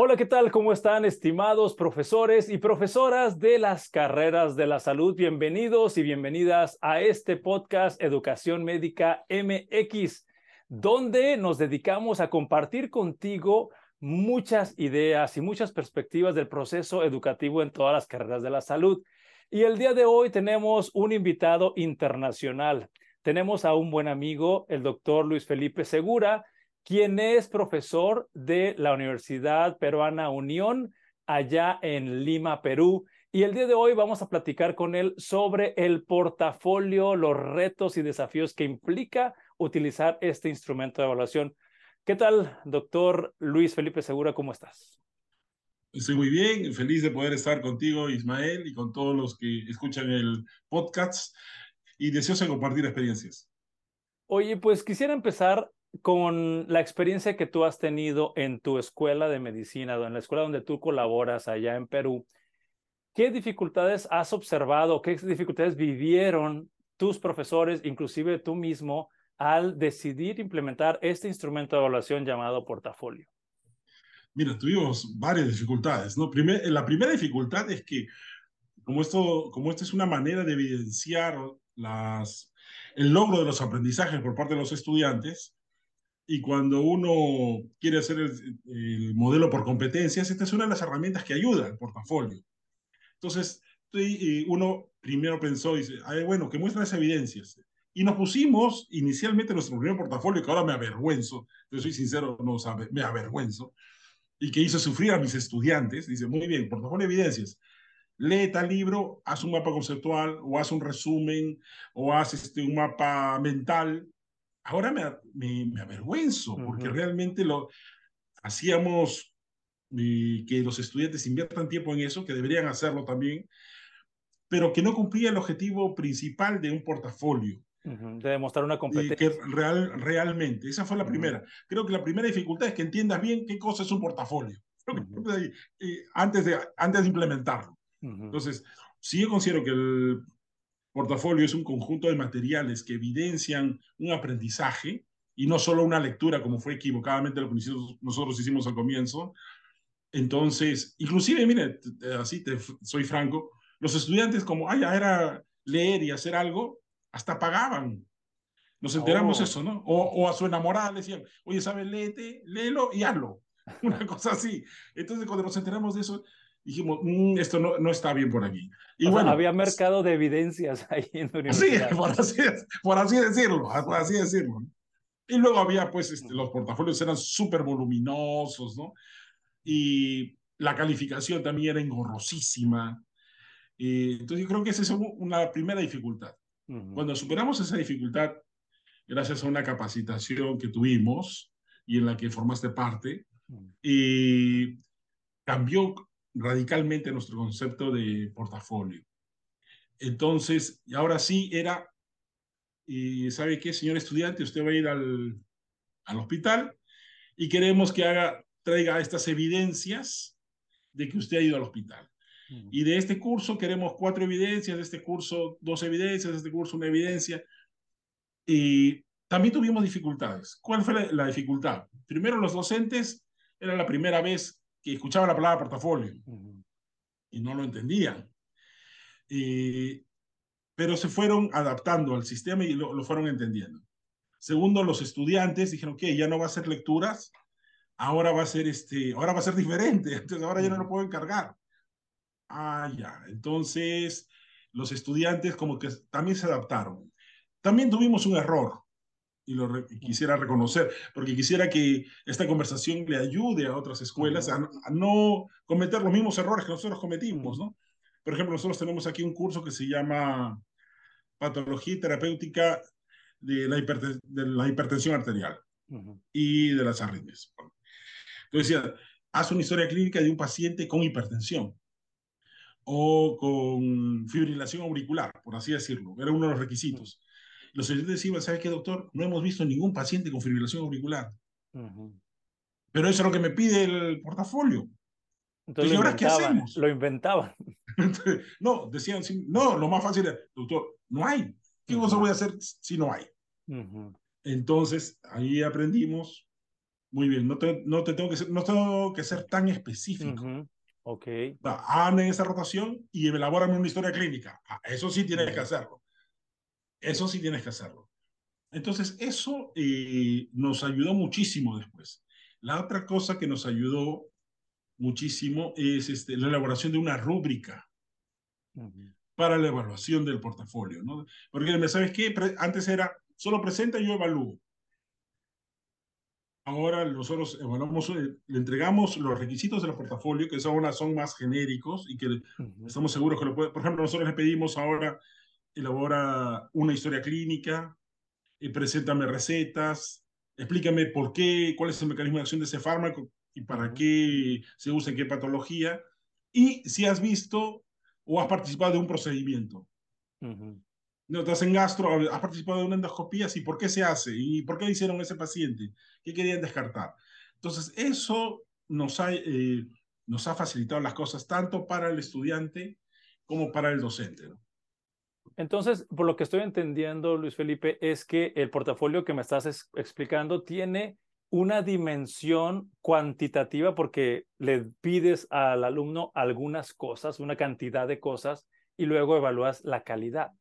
Hola, ¿qué tal? ¿Cómo están, estimados profesores y profesoras de las carreras de la salud? Bienvenidos y bienvenidas a este podcast Educación Médica MX, donde nos dedicamos a compartir contigo muchas ideas y muchas perspectivas del proceso educativo en todas las carreras de la salud. Y el día de hoy tenemos un invitado internacional. Tenemos a un buen amigo, el doctor Luis Felipe Segura, quien es profesor de la Universidad Peruana Unión allá en Lima, Perú. Y el día de hoy vamos a platicar con él sobre el portafolio, los retos y desafíos que implica utilizar este instrumento de evaluación. ¿Qué tal, doctor Luis Felipe Segura? ¿Cómo estás? Estoy muy bien, feliz de poder estar contigo, Ismael, y con todos los que escuchan el podcast y deseoso de compartir experiencias. Oye, pues quisiera empezar con la experiencia que tú has tenido en tu escuela de medicina, en la escuela donde tú colaboras allá en Perú, ¿qué dificultades has observado, qué dificultades vivieron tus profesores, inclusive tú mismo, al decidir implementar este instrumento de evaluación llamado portafolio? Mira, tuvimos varias dificultades, ¿no? la primera dificultad es que, como esto, es una manera de evidenciar el logro de los aprendizajes por parte de los estudiantes, y cuando uno quiere hacer el, modelo por competencias, esta es una de las herramientas que ayuda al portafolio. Entonces, uno primero pensó, dice, bueno, que muestran esas evidencias. Y nos pusimos inicialmente nuestro primer portafolio, que ahora me avergüenzo, yo soy sincero, no me avergüenzo, y que hizo sufrir a mis estudiantes. Dice, muy bien, portafolio de evidencias. Lee tal libro, haz un mapa conceptual, o haz un resumen, o haz este, un mapa mental, ahora me, me, avergüenzo, porque realmente lo hacíamos que los estudiantes inviertan tiempo en eso, que deberían hacerlo también, pero que no cumplía el objetivo principal de un portafolio. De demostrar una competencia. que real, realmente, esa fue la primera. Creo que la primera dificultad es que entiendas bien qué cosa es un portafolio, eh, antes, de, antes de implementarlo. Entonces, sí yo considero que el portafolio es un conjunto de materiales que evidencian un aprendizaje y no solo una lectura, como fue equivocadamente lo que nosotros hicimos al comienzo. Entonces, inclusive, mire, así te, soy franco, los estudiantes como, ya era leer y hacer algo, hasta pagaban. Nos enteramos oh. eso, ¿no? O, o, a su enamorada le decían, oye, ¿sabes? Léete, léelo y hazlo. Una cosa así. Entonces, cuando nos enteramos de eso, dijimos, mm, esto no, no está bien por aquí. Y bueno, había mercado de evidencias ahí en la universidad. Sí, por así, por así decirlo, por así decirlo. Y luego había, pues, este, los portafolios eran súper voluminosos, ¿no? Y la calificación también era engorrosísima. entonces, yo creo que esa es una primera dificultad. Cuando superamos esa dificultad, gracias a una capacitación que tuvimos y en la que formaste parte, y cambió radicalmente nuestro concepto de portafolio. Entonces, y ahora sí era, y ¿sabe qué, señor estudiante? Usted va a ir al, al hospital y queremos que haga, traiga estas evidencias de que usted ha ido al hospital. Y de este curso queremos cuatro evidencias, de este curso dos evidencias, de este curso una evidencia. Y también tuvimos dificultades. ¿Cuál fue la, la dificultad? Primero, los docentes, era la primera vez que escuchaban la palabra portafolio y no lo entendían. pero se fueron adaptando al sistema y lo, fueron entendiendo. Segundo, los estudiantes dijeron, que ya no va a ser lecturas, ahora va a ser, este, ahora va a ser diferente, entonces ahora ya no lo puedo encargar. Ah, ya. Entonces, los estudiantes como que también se adaptaron. También tuvimos un error y lo quisiera reconocer, porque quisiera que esta conversación le ayude a otras escuelas a, no cometer los mismos errores que nosotros cometimos, ¿no? Por ejemplo, nosotros tenemos aquí un curso que se llama Patología Terapéutica de la, de la hipertensión arterial y de las arritmias. Entonces decía, haz una historia clínica de un paciente con hipertensión o con fibrilación auricular, por así decirlo. Era uno de los requisitos. Los estudiantes decían, ¿sabe qué, doctor? No hemos visto ningún paciente con fibrilación auricular. Pero eso es lo que me pide el portafolio. Entonces, ¿y ahora qué hacemos? Lo inventaban. no, decían, no, lo más fácil es, doctor, no hay. ¿Qué cosa voy a hacer si no hay? Entonces, ahí aprendimos Muy bien, no, te, no, te tengo, que ser, no tengo que ser tan específico. Ok. Anda en esa rotación y elabórame una historia clínica. Ah, eso sí tienes que hacerlo. Eso sí tienes que hacerlo. Entonces, eso eh, nos ayudó muchísimo después. La otra cosa que nos ayudó muchísimo es este, la elaboración de una rúbrica para la evaluación del portafolio. ¿no? Porque, ¿sabes qué? Antes era, solo presenta y yo evalúo. Ahora nosotros evaluamos, eh, le entregamos los requisitos del portafolio, que son, son más genéricos y que estamos seguros que lo puede. Por ejemplo, nosotros le pedimos ahora, elabora una historia clínica, y preséntame recetas, explícame por qué, cuál es el mecanismo de acción de ese fármaco y para qué se usa en qué patología, y si has visto o has participado de un procedimiento. No, estás en gastro, has participado de una endoscopía, sí, ¿por qué se hace? ¿Y por qué hicieron ese paciente? ¿Qué querían descartar? Entonces, eso nos ha, eh, nos ha facilitado las cosas tanto para el estudiante como para el docente. ¿no? Entonces, por lo que estoy entendiendo, Luis Felipe, es que el portafolio que me estás explicando tiene una dimensión cuantitativa porque le pides al alumno algunas cosas, una cantidad de cosas, y luego evalúas la calidad.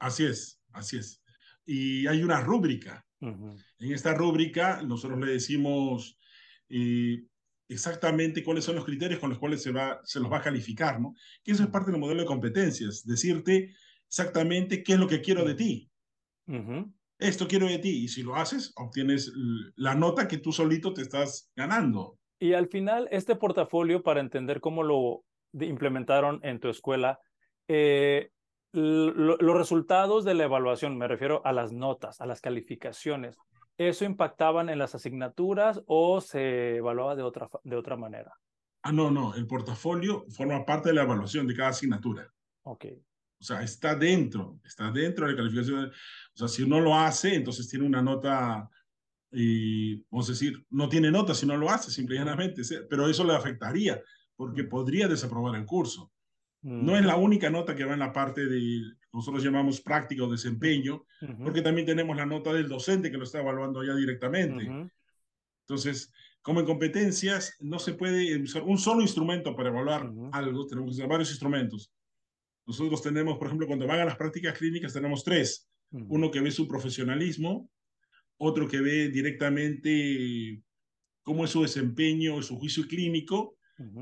Así es, así es. Y hay una rúbrica. En esta rúbrica nosotros le decimos eh, exactamente cuáles son los criterios con los cuales se, va, se los va a calificar, ¿no? Que eso es parte del modelo de competencias, decirte exactamente qué es lo que quiero de ti. Esto quiero de ti. Y si lo haces, obtienes la nota que tú solito te estás ganando. Y al final, este portafolio, para entender cómo lo implementaron en tu escuela, eh, los resultados de la evaluación, me refiero a las notas, a las calificaciones, ¿eso impactaban en las asignaturas o se evaluaba de otra, de otra manera? Ah, no, no, el portafolio forma parte de la evaluación de cada asignatura. Ok. O sea, está dentro, está dentro de la calificación. O sea, si uno lo hace, entonces tiene una nota, y, vamos a decir, no tiene nota si no lo hace, simplemente, pero eso le afectaría, porque podría desaprobar el curso. No es la única nota que va en la parte de, nosotros llamamos práctica o desempeño, porque también tenemos la nota del docente que lo está evaluando ya directamente. Entonces, como en competencias, no se puede usar un solo instrumento para evaluar algo, tenemos que usar varios instrumentos. Nosotros tenemos, por ejemplo, cuando van a las prácticas clínicas, tenemos tres. Uno que ve su profesionalismo, otro que ve directamente cómo es su desempeño, su juicio clínico,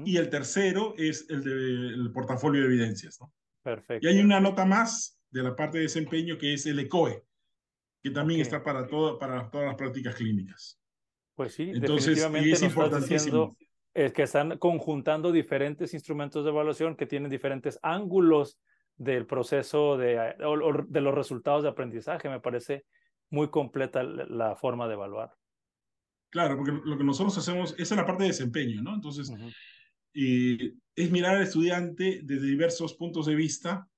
y el tercero es el del portafolio de evidencias. ¿no? Perfecto. Y hay una nota más de la parte de desempeño que es el ECOE, que también está para, todo, para todas las prácticas clínicas. Pues sí, Entonces, definitivamente es importantísimo es que están conjuntando diferentes instrumentos de evaluación que tienen diferentes ángulos del proceso de, de los resultados de aprendizaje. Me parece muy completa la forma de evaluar. Claro, porque lo que nosotros hacemos, esa es la parte de desempeño, ¿no? Entonces, es mirar al estudiante desde diversos puntos de vista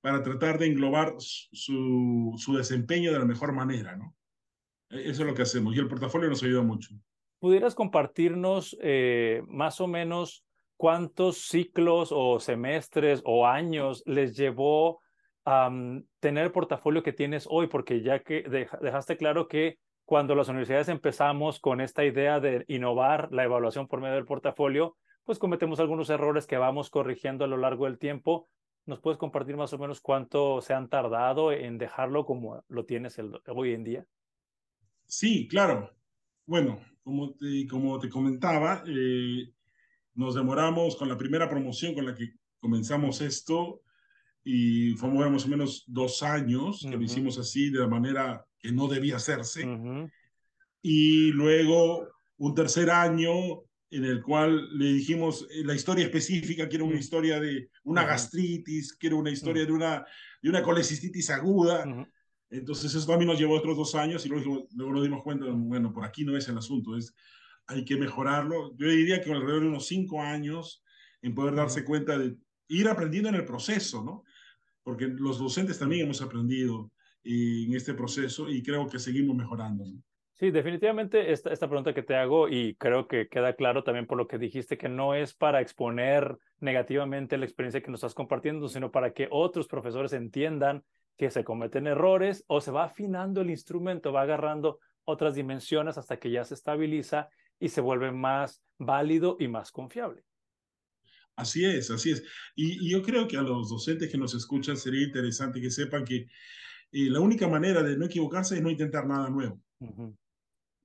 para tratar de englobar su, su desempeño de la mejor manera, ¿no? E, eso es lo que hacemos y el portafolio nos ayuda mucho. ¿Pudieras compartirnos eh, más o menos cuántos ciclos o semestres o años les llevó a tener el portafolio que tienes hoy? Porque ya que dejaste claro que cuando las universidades empezamos con esta idea de innovar la evaluación por medio del portafolio, pues cometemos algunos errores que vamos corrigiendo a lo largo del tiempo. ¿Nos puedes compartir más o menos cuánto se han tardado en dejarlo como lo tienes hoy en día? Sí, claro. Bueno, como te, como te comentaba, eh, nos demoramos con la primera promoción con la que comenzamos esto y fue más o menos dos años que lo hicimos así de la manera que no debía hacerse. Y luego un tercer año en el cual le dijimos eh, la historia específica, quiero una historia de una gastritis, quiero una historia de una, de una colecistitis aguda. Entonces eso también nos llevó otros dos años y luego, luego nos dimos cuenta, bueno, por aquí no es el asunto, es, hay que mejorarlo. Yo diría que alrededor de unos cinco años en poder darse cuenta de ir aprendiendo en el proceso, ¿no? Porque los docentes también hemos aprendido en este proceso y creo que seguimos mejorando. Sí, definitivamente esta, esta pregunta que te hago y creo que queda claro también por lo que dijiste que no es para exponer negativamente la experiencia que nos estás compartiendo, sino para que otros profesores entiendan que se cometen errores o se va afinando el instrumento, va agarrando otras dimensiones hasta que ya se estabiliza y se vuelve más válido y más confiable. Así es, así es. Y, yo creo que a los docentes que nos escuchan sería interesante que sepan que eh, la única manera de no equivocarse es no intentar nada nuevo.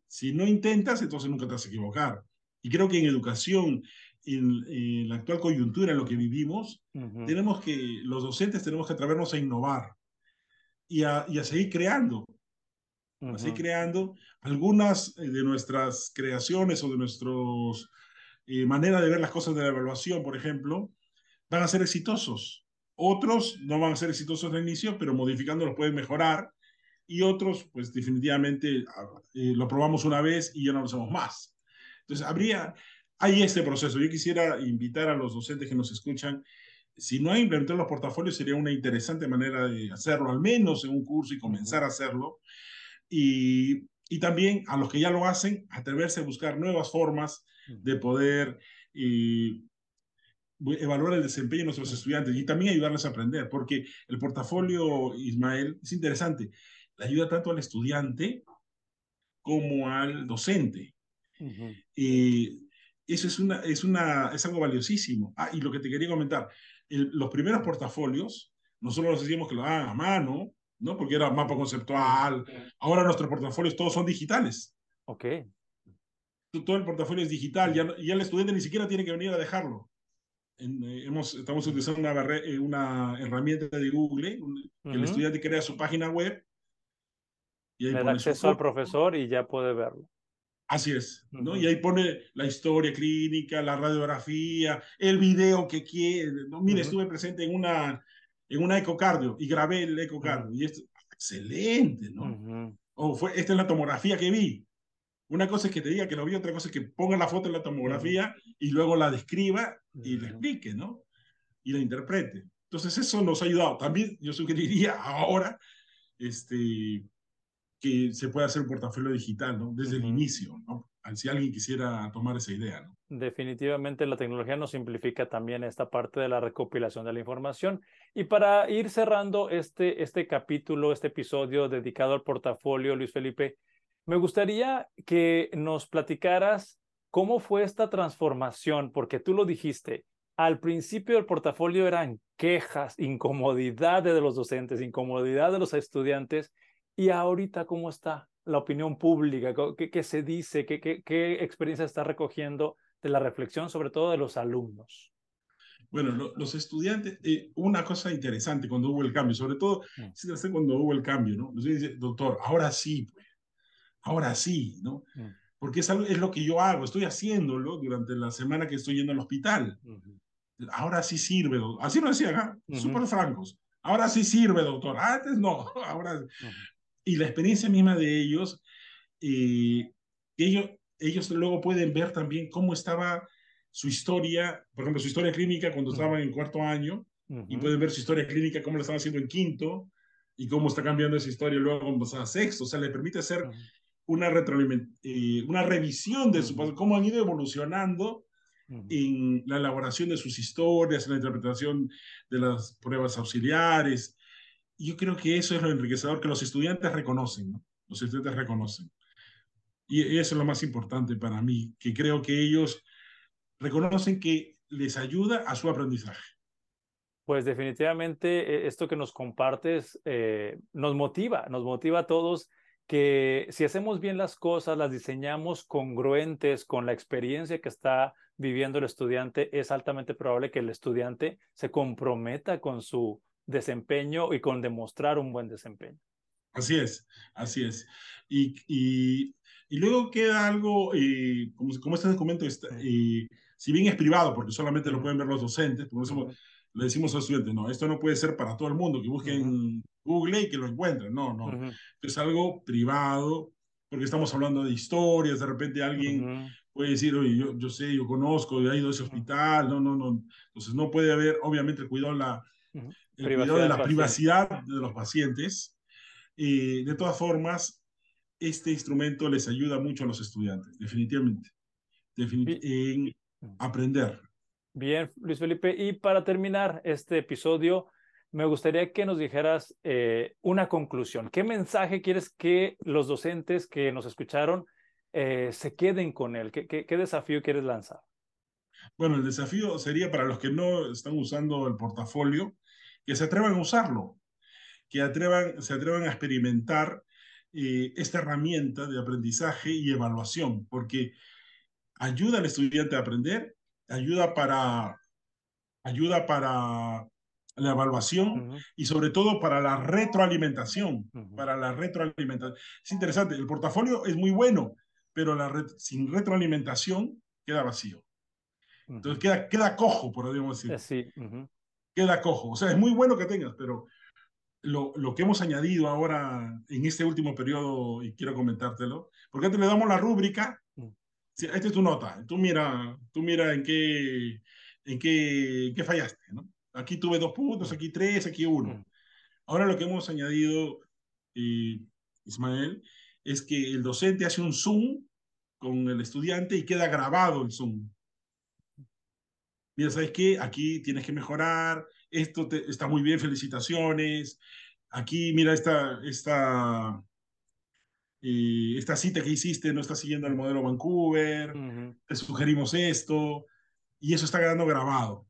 Si no intentas, entonces nunca te vas a equivocar. Y creo que en educación, en, la actual coyuntura en lo que vivimos, tenemos que, los docentes tenemos que atrevernos a innovar y a, y a seguir creando. A seguir creando algunas eh, de nuestras creaciones o de nuestros eh, manera de ver las cosas de la evaluación, por ejemplo, van a ser exitosos. Otros no van a ser exitosos al inicio, pero modificándolos pueden mejorar. Y otros, pues definitivamente ah, eh, lo probamos una vez y ya no lo hacemos más. Entonces, habría, hay este proceso. Yo quisiera invitar a los docentes que nos escuchan, si no hay implementar los portafolios, sería una interesante manera de hacerlo, al menos en un curso y comenzar a hacerlo. Y, y también a los que ya lo hacen, atreverse a buscar nuevas formas de poder eh, evaluar el desempeño de nuestros estudiantes y también ayudarles a aprender, porque el portafolio, Ismael, es interesante, le ayuda tanto al estudiante como al docente. y eso es, una, es, una, es algo valiosísimo. Ah, y lo que te quería comentar, los primeros portafolios, nosotros los decíamos que lo hagan a mano, ¿no? Porque era mapa conceptual. Ahora nuestros portafolios todos son digitales. Ok todo el portafolio es digital, ya, ya el estudiante ni siquiera tiene que venir a dejarlo. Eh, hemos, estamos utilizando una, eh, una herramienta de Google, el estudiante crea su página web. Y ahí Le da acceso al profesor y ya puede verlo. Así es, ¿no? Y ahí pone la historia clínica, la radiografía, el video que quiere. ¿no? Mire, estuve presente en una, en una ecocardio y grabé el ecocardio. Y es excelente, ¿no? O fue, esta es la tomografía que vi. Una cosa es que te diga que lo vi, otra cosa es que ponga la foto en la tomografía y luego la describa y la explique, ¿no? Y la interprete. Entonces eso nos ha ayudado. También yo sugeriría ahora este, que se pueda hacer un portafolio digital, ¿no? Desde el inicio, ¿no? Si alguien quisiera tomar esa idea, ¿no? Definitivamente la tecnología nos simplifica también esta parte de la recopilación de la información. Y para ir cerrando este, este capítulo, este episodio dedicado al portafolio, Luis Felipe, me gustaría que nos platicaras cómo fue esta transformación, porque tú lo dijiste, al principio del portafolio eran quejas, incomodidad de los docentes, incomodidad de los estudiantes, y ahorita cómo está la opinión pública, qué, se dice, ¿Qué, qué, experiencia está recogiendo de la reflexión, sobre todo de los alumnos. Bueno, los estudiantes, eh, una cosa interesante cuando hubo el cambio, sobre todo mm. cuando hubo el cambio, ¿no? Los dice, doctor, ahora sí, pues, ahora sí, ¿no? Mm. Porque es, es lo que yo hago, estoy haciéndolo durante la semana que estoy yendo al hospital. Ahora sí sirve, doctor. Así lo decían, ¿ah? súper francos. Ahora sí sirve, doctor. Antes no, ahora... Y la experiencia misma de ellos, eh, ellos, ellos luego pueden ver también cómo estaba su historia, por ejemplo, su historia clínica cuando estaban en cuarto año, y pueden ver su historia clínica, cómo lo estaban haciendo en quinto, y cómo está cambiando esa historia luego cuando a sexto. O sea, le permite hacer una, eh, una revisión de su cómo han ido evolucionando en la elaboración de sus historias, en la interpretación de las pruebas auxiliares. Yo creo que eso es lo enriquecedor que los estudiantes reconocen, ¿no? Los estudiantes reconocen. Y eso es lo más importante para mí, que creo que ellos reconocen que les ayuda a su aprendizaje. Pues definitivamente eh, esto que nos compartes eh, nos motiva, nos motiva a todos que si hacemos bien las cosas, las diseñamos congruentes con la experiencia que está viviendo el estudiante, es altamente probable que el estudiante se comprometa con su desempeño y con demostrar un buen desempeño. Así es, así es. Y, y, y luego queda algo, eh, como, como, este documento, está, eh, si bien es privado, porque solamente lo pueden ver los docentes, por eso le decimos a los estudiantes, no, esto no puede ser para todo el mundo, que busquen Google y que lo encuentren, no, no, es algo privado, porque estamos hablando de historias, de repente alguien puede decir, oye, yo, yo sé, yo conozco, he ido a ese hospital, no, no, no, entonces no puede haber, obviamente, el cuidado, la, el cuidado de la privacidad de los pacientes. y de todas formas, este instrumento les ayuda mucho a los estudiantes, definitivamente, en aprender. Bien, Luis Felipe. Y para terminar este episodio, me gustaría que nos dijeras eh, una conclusión. ¿Qué mensaje quieres que los docentes que nos escucharon eh, se queden con él? ¿Qué, ¿Qué, desafío quieres lanzar? Bueno, el desafío sería para los que no están usando el portafolio, que se atrevan a usarlo, que atrevan, se atrevan a experimentar eh, esta herramienta de aprendizaje y evaluación, porque ayuda al estudiante a aprender, ayuda para, ayuda para la evaluación y sobre todo para la retroalimentación, para la retroalimentación. Es interesante, el portafolio es muy bueno, pero la sin retroalimentación queda vacío. Entonces queda, queda cojo, podríamos decir. Sí. Queda cojo. O sea, es muy bueno que tengas, pero lo, lo, que hemos añadido ahora en este último periodo, y quiero comentártelo, porque antes le damos la rúbrica, mm. esta es tu nota, tú mira, tú mira en qué, en qué, en qué fallaste, ¿no? Aquí tuve dos puntos, aquí tres, aquí uno. Mm. Ahora lo que hemos añadido, eh, Ismael, es que el docente hace un Zoom con el estudiante y queda grabado el Zoom. Mira, ¿sabes qué? Aquí tienes que mejorar, esto está muy bien, felicitaciones. Aquí, mira, esta, esta, eh, esta cita que hiciste no está siguiendo el modelo Vancouver, te sugerimos esto, y eso está quedando grabado.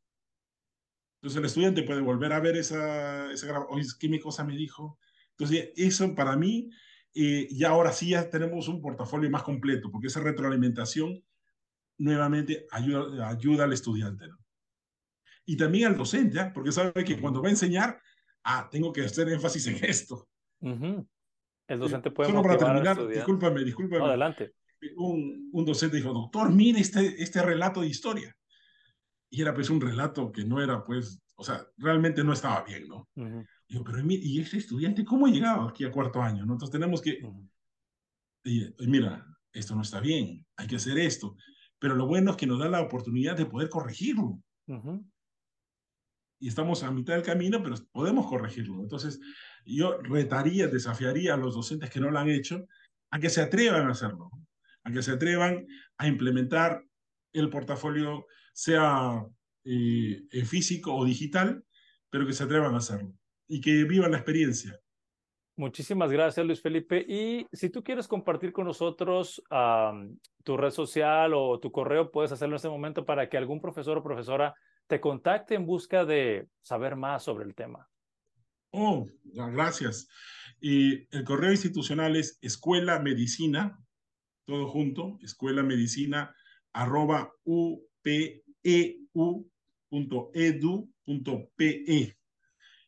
Entonces el estudiante puede volver a ver esa, esa oye, ¿qué mi cosa me dijo? Entonces eso para mí, eh, ya ahora sí ya tenemos un portafolio más completo, porque esa retroalimentación nuevamente ayuda, ayuda al estudiante. ¿no? Y también al docente, ¿eh? porque sabe que cuando va a enseñar, ah, tengo que hacer énfasis en esto. El docente puede Solo para terminar, discúlpame, discúlpame. adelante. Un, un, docente dijo, doctor, mire este, este relato de historia y era pues un relato que no era pues, o sea, realmente no estaba bien, ¿no? Digo, pero ¿y ese estudiante cómo ha llegado aquí a cuarto año? ¿no? Entonces tenemos que, y, mira, esto no está bien, hay que hacer esto, pero lo bueno es que nos da la oportunidad de poder corregirlo. Y estamos a mitad del camino, pero podemos corregirlo. Entonces, yo retaría, desafiaría a los docentes que no lo han hecho a que se atrevan a hacerlo, a que se atrevan a implementar el portafolio sea eh, físico o digital, pero que se atrevan a hacerlo y que vivan la experiencia. Muchísimas gracias, Luis Felipe. Y si tú quieres compartir con nosotros tu red social o tu correo, puedes hacerlo en este momento para que algún profesor o profesora te contacte en busca de saber más sobre el tema. Oh, gracias. Y el correo institucional es escuela medicina, todo junto, escuela medicina arroba upeu.edu.pe.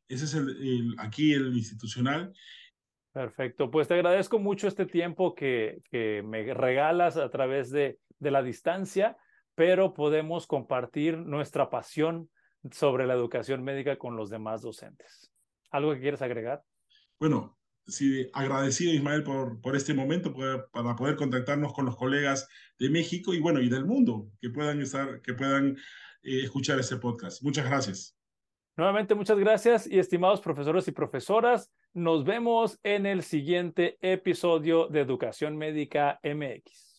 Ese es el, aquí el institucional. Perfecto, pues te agradezco mucho este tiempo que, que me regalas a través de, de la distancia, pero podemos compartir nuestra pasión sobre la educación médica con los demás docentes. ¿Algo que quieres agregar? Bueno, sí, agradecido Ismael por, por este momento, para poder contactarnos con los colegas de México y bueno, y del mundo que puedan estar, que puedan eh, escuchar este podcast. Muchas gracias. Nuevamente, muchas gracias y estimados profesores y profesoras, nos vemos en el siguiente episodio de Educación Médica MX.